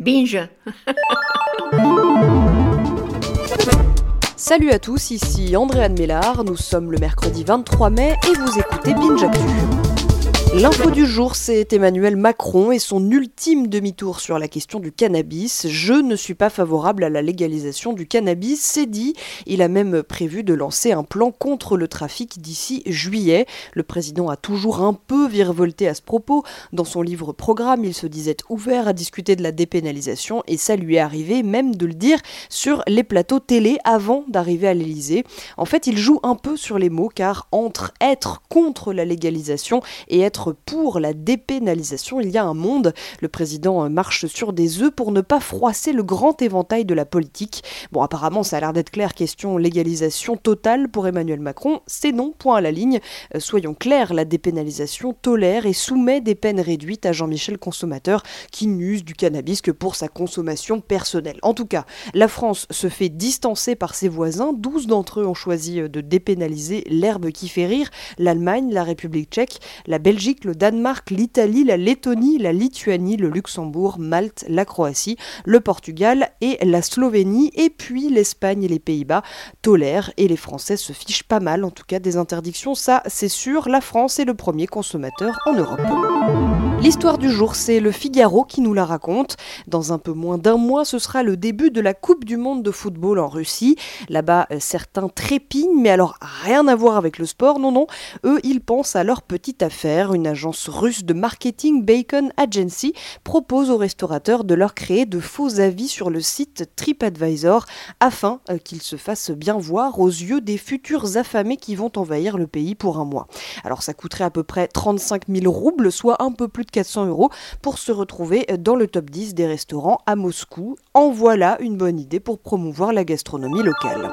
Binge Salut à tous, ici Andréane Mélard, nous sommes le mercredi 23 mai et vous écoutez Binge Actu. L'info du jour, c'est Emmanuel Macron et son ultime demi-tour sur la question du cannabis. Je ne suis pas favorable à la légalisation du cannabis, c'est dit. Il a même prévu de lancer un plan contre le trafic d'ici juillet. Le président a toujours un peu virevolté à ce propos. Dans son livre programme, il se disait ouvert à discuter de la dépénalisation et ça lui est arrivé même de le dire sur les plateaux télé avant d'arriver à l'Elysée. En fait, il joue un peu sur les mots car entre être contre la légalisation et être pour la dépénalisation. Il y a un monde. Le président marche sur des œufs pour ne pas froisser le grand éventail de la politique. Bon, apparemment, ça a l'air d'être clair. Question légalisation totale pour Emmanuel Macron. C'est non, point à la ligne. Euh, soyons clairs, la dépénalisation tolère et soumet des peines réduites à Jean-Michel Consommateur qui n'use du cannabis que pour sa consommation personnelle. En tout cas, la France se fait distancer par ses voisins. 12 d'entre eux ont choisi de dépénaliser l'herbe qui fait rire. L'Allemagne, la République tchèque, la Belgique, le Danemark, l'Italie, la Lettonie, la Lituanie, le Luxembourg, Malte, la Croatie, le Portugal et la Slovénie, et puis l'Espagne et les Pays-Bas tolèrent, et les Français se fichent pas mal. En tout cas des interdictions, ça c'est sûr, la France est le premier consommateur en Europe. L'histoire du jour, c'est le Figaro qui nous la raconte. Dans un peu moins d'un mois, ce sera le début de la Coupe du Monde de football en Russie. Là-bas, euh, certains trépignent, mais alors rien à voir avec le sport, non, non. Eux, ils pensent à leur petite affaire. Une agence russe de marketing, Bacon Agency, propose aux restaurateurs de leur créer de faux avis sur le site TripAdvisor afin euh, qu'ils se fassent bien voir aux yeux des futurs affamés qui vont envahir le pays pour un mois. Alors ça coûterait à peu près 35 000 roubles, soit un peu plus 400 euros pour se retrouver dans le top 10 des restaurants à Moscou. En voilà une bonne idée pour promouvoir la gastronomie locale.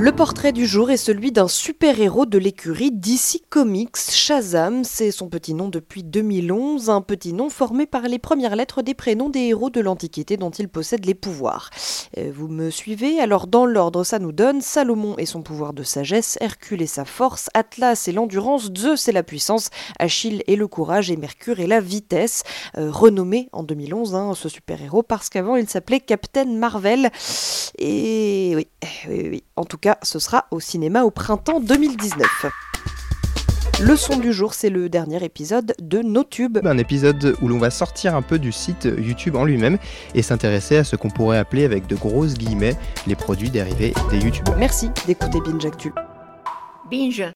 Le portrait du jour est celui d'un super-héros de l'écurie DC Comics, Shazam. C'est son petit nom depuis 2011, un petit nom formé par les premières lettres des prénoms des héros de l'Antiquité dont il possède les pouvoirs. Euh, vous me suivez? Alors dans l'ordre, ça nous donne Salomon et son pouvoir de sagesse, Hercule et sa force, Atlas et l'endurance, Zeus et la puissance, Achille et le courage et Mercure et la vitesse. Euh, renommé en 2011, hein, ce super-héros, parce qu'avant il s'appelait Captain Marvel. Et oui, oui, oui. En tout cas, ce sera au cinéma au printemps 2019. Le son du jour, c'est le dernier épisode de NoTube. Un épisode où l'on va sortir un peu du site YouTube en lui-même et s'intéresser à ce qu'on pourrait appeler avec de grosses guillemets les produits dérivés des YouTubeurs. Merci d'écouter Binge Actu. Binge